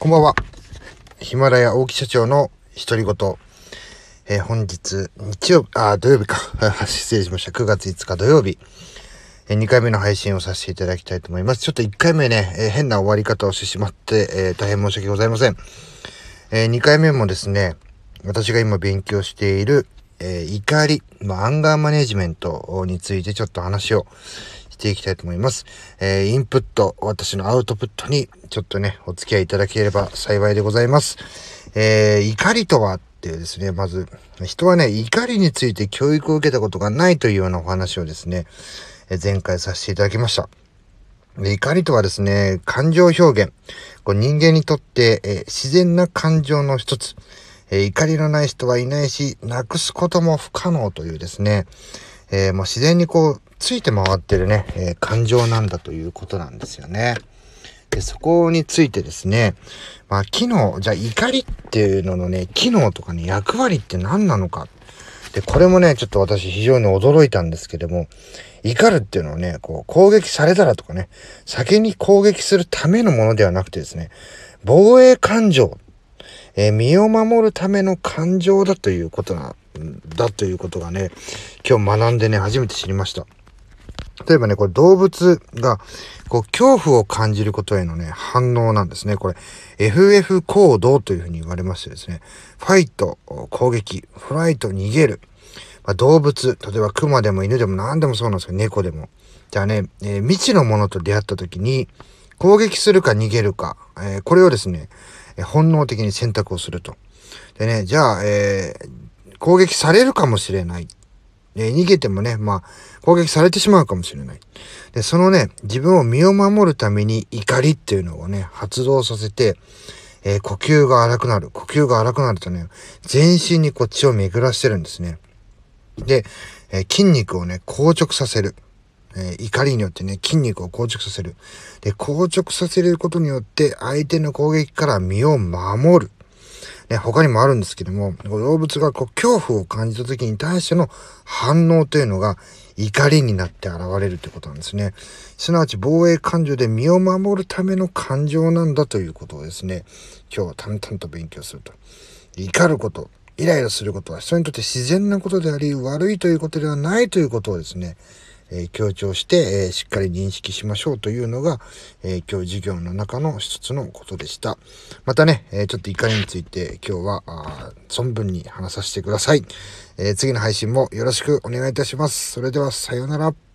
こんばんは。ヒマラヤ大木社長の独り言。えー、本日、日曜日、あ、土曜日か。失礼しました。9月5日土曜日。えー、2回目の配信をさせていただきたいと思います。ちょっと1回目ね、えー、変な終わり方をしてしまって、え大変申し訳ございません。え2回目もですね、私が今勉強している、え怒り、まあ、アンガーマネジメントについてちょっと話をしていきたいと思います。えー、インプット、私のアウトプットにちょっとね、お付き合いいただければ幸いでございます。えー、怒りとはっていうですね、まず、人はね、怒りについて教育を受けたことがないというようなお話をですね、え前回させていただきました。怒りとはですね、感情表現。こう人間にとって、え自然な感情の一つ。え怒りのない人はいないし、なくすことも不可能というですね、えー、もう自然にこう、ついて回ってるね、えー、感情なんだということなんですよね。で、そこについてですね、まあ、機能、じゃあ怒りっていうののね、機能とかね、役割って何なのか。で、これもね、ちょっと私非常に驚いたんですけども、怒るっていうのはね、こう、攻撃されたらとかね、先に攻撃するためのものではなくてですね、防衛感情、えー、身を守るための感情だということな、だということがね、今日学んでね、初めて知りました。例えばね、これ動物が、こう、恐怖を感じることへのね、反応なんですね。これ、FF 行動というふうに言われましてですね、ファイト、攻撃、フライト、逃げる。まあ、動物、例えば熊でも犬でも何でもそうなんですけど、猫でも。じゃあね、えー、未知のものと出会った時に、攻撃するか逃げるか、えー、これをですね、え本能的に選択をすると。でね、じゃあ、えー、攻撃されるかもしれない。え逃げてもね、まあ、攻撃されてしまうかもしれない。で、そのね、自分を身を守るために怒りっていうのをね、発動させて、えー、呼吸が荒くなる。呼吸が荒くなるとね、全身にこっちを巡らしてるんですね。で、えー、筋肉をね、硬直させる。えー、怒りによってね、筋肉を硬直させる。で、硬直させることによって、相手の攻撃から身を守る。ね、他にもあるんですけども、動物がこう恐怖を感じた時に対しての反応というのが怒りになって現れるということなんですね。すなわち防衛感情で身を守るための感情なんだということをですね、今日は淡々と勉強すると。怒ること、イライラすることは人にとって自然なことであり、悪いということではないということをですね、え、強調して、えー、しっかり認識しましょうというのが、え、今日授業の中の一つのことでした。またね、えちょっと怒りについて今日は存分に話させてください、え次の配信もよろしくお願いいたします。それではさようなら。